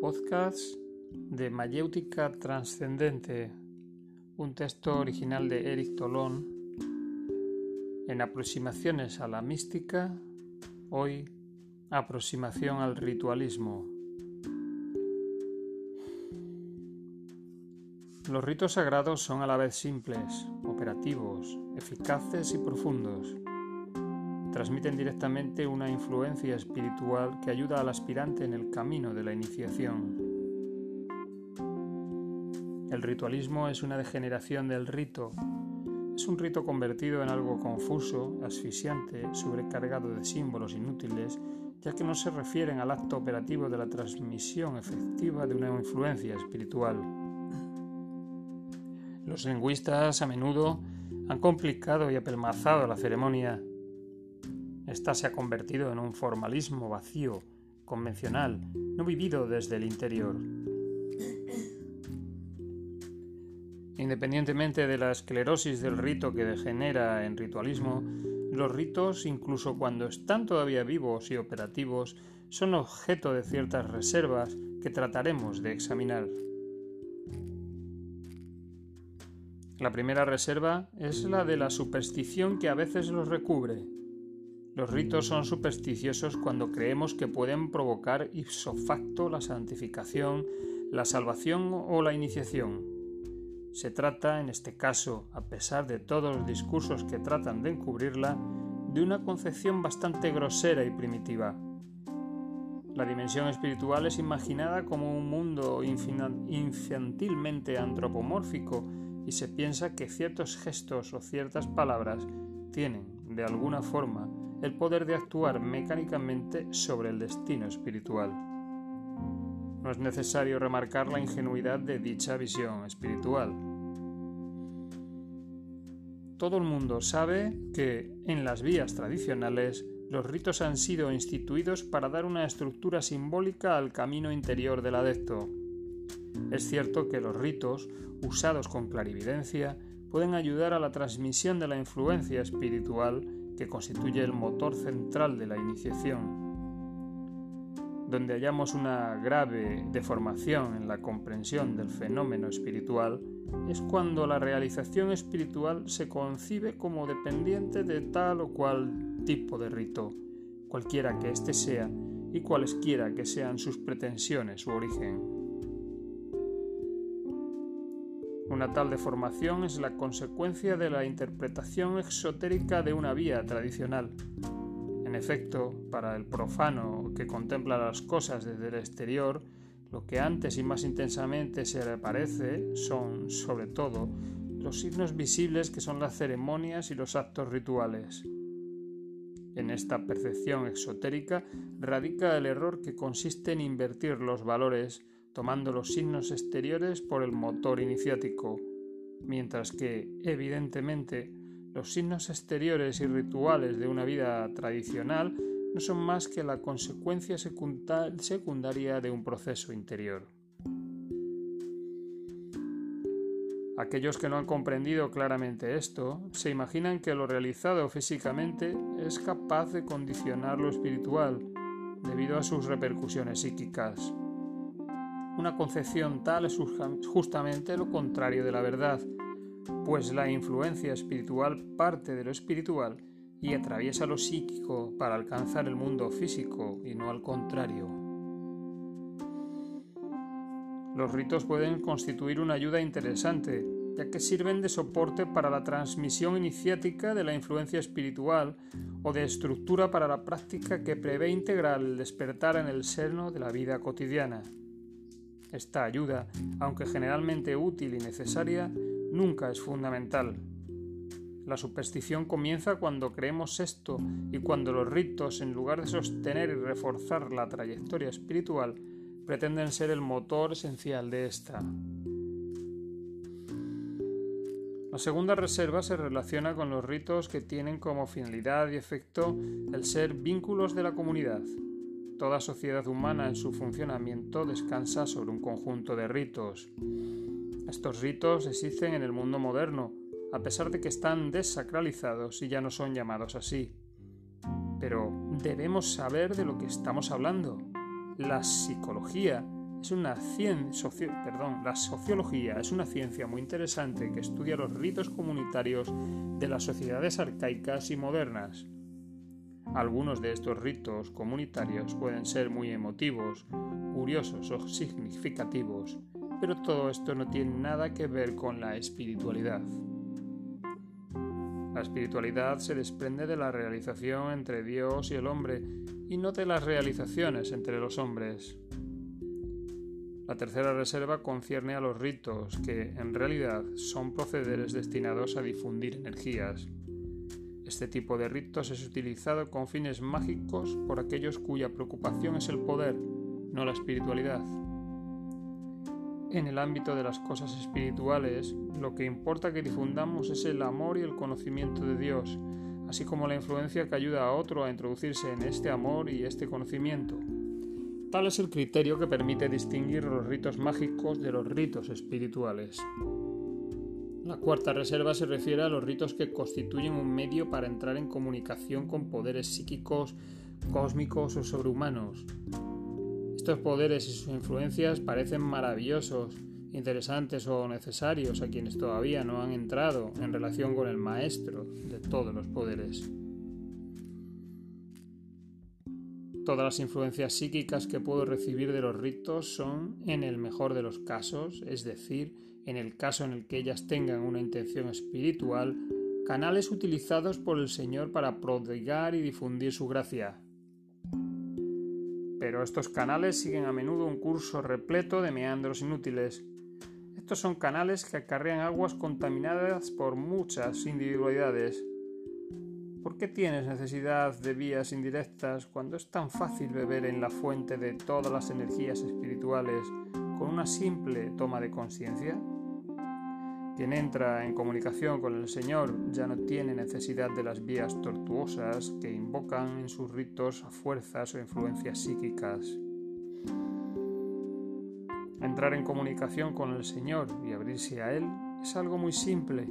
podcast de Mayéutica Transcendente, un texto original de Eric Tolón. En aproximaciones a la mística, hoy aproximación al ritualismo. Los ritos sagrados son a la vez simples, operativos, eficaces y profundos transmiten directamente una influencia espiritual que ayuda al aspirante en el camino de la iniciación. El ritualismo es una degeneración del rito. Es un rito convertido en algo confuso, asfixiante, sobrecargado de símbolos inútiles, ya que no se refieren al acto operativo de la transmisión efectiva de una influencia espiritual. Los lingüistas a menudo han complicado y apelmazado la ceremonia esta se ha convertido en un formalismo vacío, convencional, no vivido desde el interior. Independientemente de la esclerosis del rito que degenera en ritualismo, los ritos, incluso cuando están todavía vivos y operativos, son objeto de ciertas reservas que trataremos de examinar. La primera reserva es la de la superstición que a veces los recubre. Los ritos son supersticiosos cuando creemos que pueden provocar ipso facto la santificación, la salvación o la iniciación. Se trata, en este caso, a pesar de todos los discursos que tratan de encubrirla, de una concepción bastante grosera y primitiva. La dimensión espiritual es imaginada como un mundo infantilmente antropomórfico y se piensa que ciertos gestos o ciertas palabras tienen, de alguna forma, el poder de actuar mecánicamente sobre el destino espiritual. No es necesario remarcar la ingenuidad de dicha visión espiritual. Todo el mundo sabe que en las vías tradicionales los ritos han sido instituidos para dar una estructura simbólica al camino interior del adepto. Es cierto que los ritos, usados con clarividencia, pueden ayudar a la transmisión de la influencia espiritual que constituye el motor central de la iniciación. Donde hallamos una grave deformación en la comprensión del fenómeno espiritual es cuando la realización espiritual se concibe como dependiente de tal o cual tipo de rito, cualquiera que éste sea y cualesquiera que sean sus pretensiones u origen. Una tal deformación es la consecuencia de la interpretación exotérica de una vía tradicional. En efecto, para el profano que contempla las cosas desde el exterior, lo que antes y más intensamente se le parece son, sobre todo, los signos visibles que son las ceremonias y los actos rituales. En esta percepción exotérica radica el error que consiste en invertir los valores tomando los signos exteriores por el motor iniciático, mientras que, evidentemente, los signos exteriores y rituales de una vida tradicional no son más que la consecuencia secundaria de un proceso interior. Aquellos que no han comprendido claramente esto se imaginan que lo realizado físicamente es capaz de condicionar lo espiritual debido a sus repercusiones psíquicas. Una concepción tal es justamente lo contrario de la verdad, pues la influencia espiritual parte de lo espiritual y atraviesa lo psíquico para alcanzar el mundo físico y no al contrario. Los ritos pueden constituir una ayuda interesante, ya que sirven de soporte para la transmisión iniciática de la influencia espiritual o de estructura para la práctica que prevé integrar el despertar en el seno de la vida cotidiana. Esta ayuda, aunque generalmente útil y necesaria, nunca es fundamental. La superstición comienza cuando creemos esto y cuando los ritos, en lugar de sostener y reforzar la trayectoria espiritual, pretenden ser el motor esencial de esta. La segunda reserva se relaciona con los ritos que tienen como finalidad y efecto el ser vínculos de la comunidad. Toda sociedad humana en su funcionamiento descansa sobre un conjunto de ritos. Estos ritos existen en el mundo moderno, a pesar de que están desacralizados y ya no son llamados así. Pero debemos saber de lo que estamos hablando. La psicología es una ciencia, perdón, la sociología es una ciencia muy interesante que estudia los ritos comunitarios de las sociedades arcaicas y modernas. Algunos de estos ritos comunitarios pueden ser muy emotivos, curiosos o significativos, pero todo esto no tiene nada que ver con la espiritualidad. La espiritualidad se desprende de la realización entre Dios y el hombre y no de las realizaciones entre los hombres. La tercera reserva concierne a los ritos, que en realidad son procederes destinados a difundir energías. Este tipo de ritos es utilizado con fines mágicos por aquellos cuya preocupación es el poder, no la espiritualidad. En el ámbito de las cosas espirituales, lo que importa que difundamos es el amor y el conocimiento de Dios, así como la influencia que ayuda a otro a introducirse en este amor y este conocimiento. Tal es el criterio que permite distinguir los ritos mágicos de los ritos espirituales. La cuarta reserva se refiere a los ritos que constituyen un medio para entrar en comunicación con poderes psíquicos, cósmicos o sobrehumanos, estos poderes y sus influencias parecen maravillosos, interesantes o necesarios a quienes todavía no han entrado en relación con el maestro de todos los poderes. Todas las influencias psíquicas que puedo recibir de los ritos son, en el mejor de los casos, es decir, en el caso en el que ellas tengan una intención espiritual, canales utilizados por el Señor para prodigar y difundir su gracia, pero estos canales siguen a menudo un curso repleto de meandros inútiles. Estos son canales que acarrean aguas contaminadas por muchas individualidades. ¿Por qué tienes necesidad de vías indirectas cuando es tan fácil beber en la fuente de todas las energías espirituales con una simple toma de conciencia? Quien entra en comunicación con el Señor ya no tiene necesidad de las vías tortuosas que invocan en sus ritos a fuerzas o influencias psíquicas. Entrar en comunicación con el Señor y abrirse a Él es algo muy simple,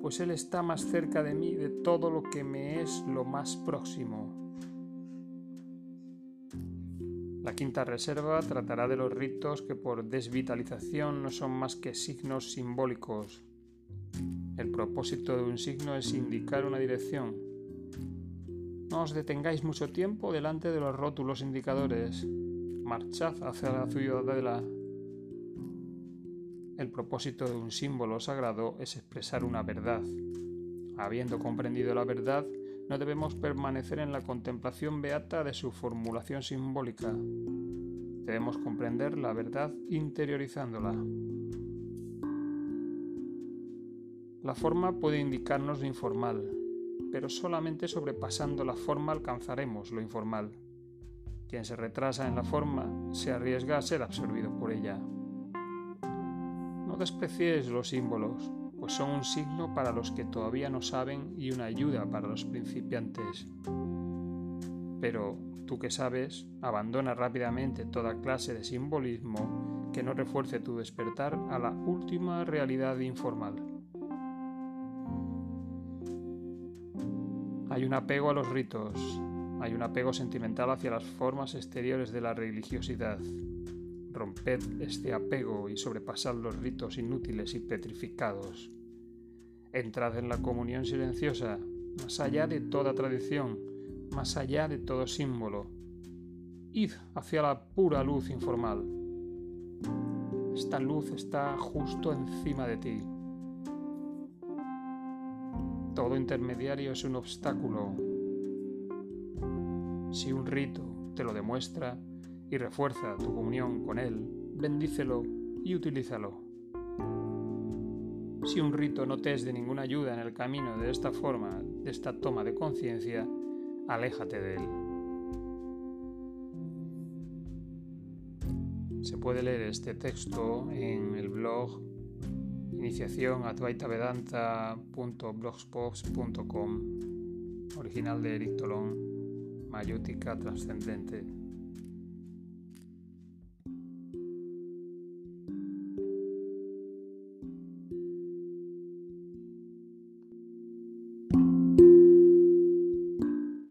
pues Él está más cerca de mí de todo lo que me es lo más próximo. La quinta reserva tratará de los ritos que por desvitalización no son más que signos simbólicos. El propósito de un signo es indicar una dirección. No os detengáis mucho tiempo delante de los rótulos indicadores. Marchad hacia la ciudadela. El propósito de un símbolo sagrado es expresar una verdad. Habiendo comprendido la verdad, no debemos permanecer en la contemplación beata de su formulación simbólica. Debemos comprender la verdad interiorizándola. La forma puede indicarnos lo informal, pero solamente sobrepasando la forma alcanzaremos lo informal. Quien se retrasa en la forma se arriesga a ser absorbido por ella. No despreciéis los símbolos, pues son un signo para los que todavía no saben y una ayuda para los principiantes. Pero tú que sabes, abandona rápidamente toda clase de simbolismo que no refuerce tu despertar a la última realidad informal. Hay un apego a los ritos, hay un apego sentimental hacia las formas exteriores de la religiosidad. Romped este apego y sobrepasad los ritos inútiles y petrificados. Entrad en la comunión silenciosa, más allá de toda tradición, más allá de todo símbolo. Id hacia la pura luz informal. Esta luz está justo encima de ti. Todo intermediario es un obstáculo. Si un rito te lo demuestra, y refuerza tu comunión con Él, bendícelo y utilízalo. Si un rito no te es de ninguna ayuda en el camino de esta forma, de esta toma de conciencia, aléjate de él. Se puede leer este texto en el blog iniciación original de Eric Tolón, Mayútica Trascendente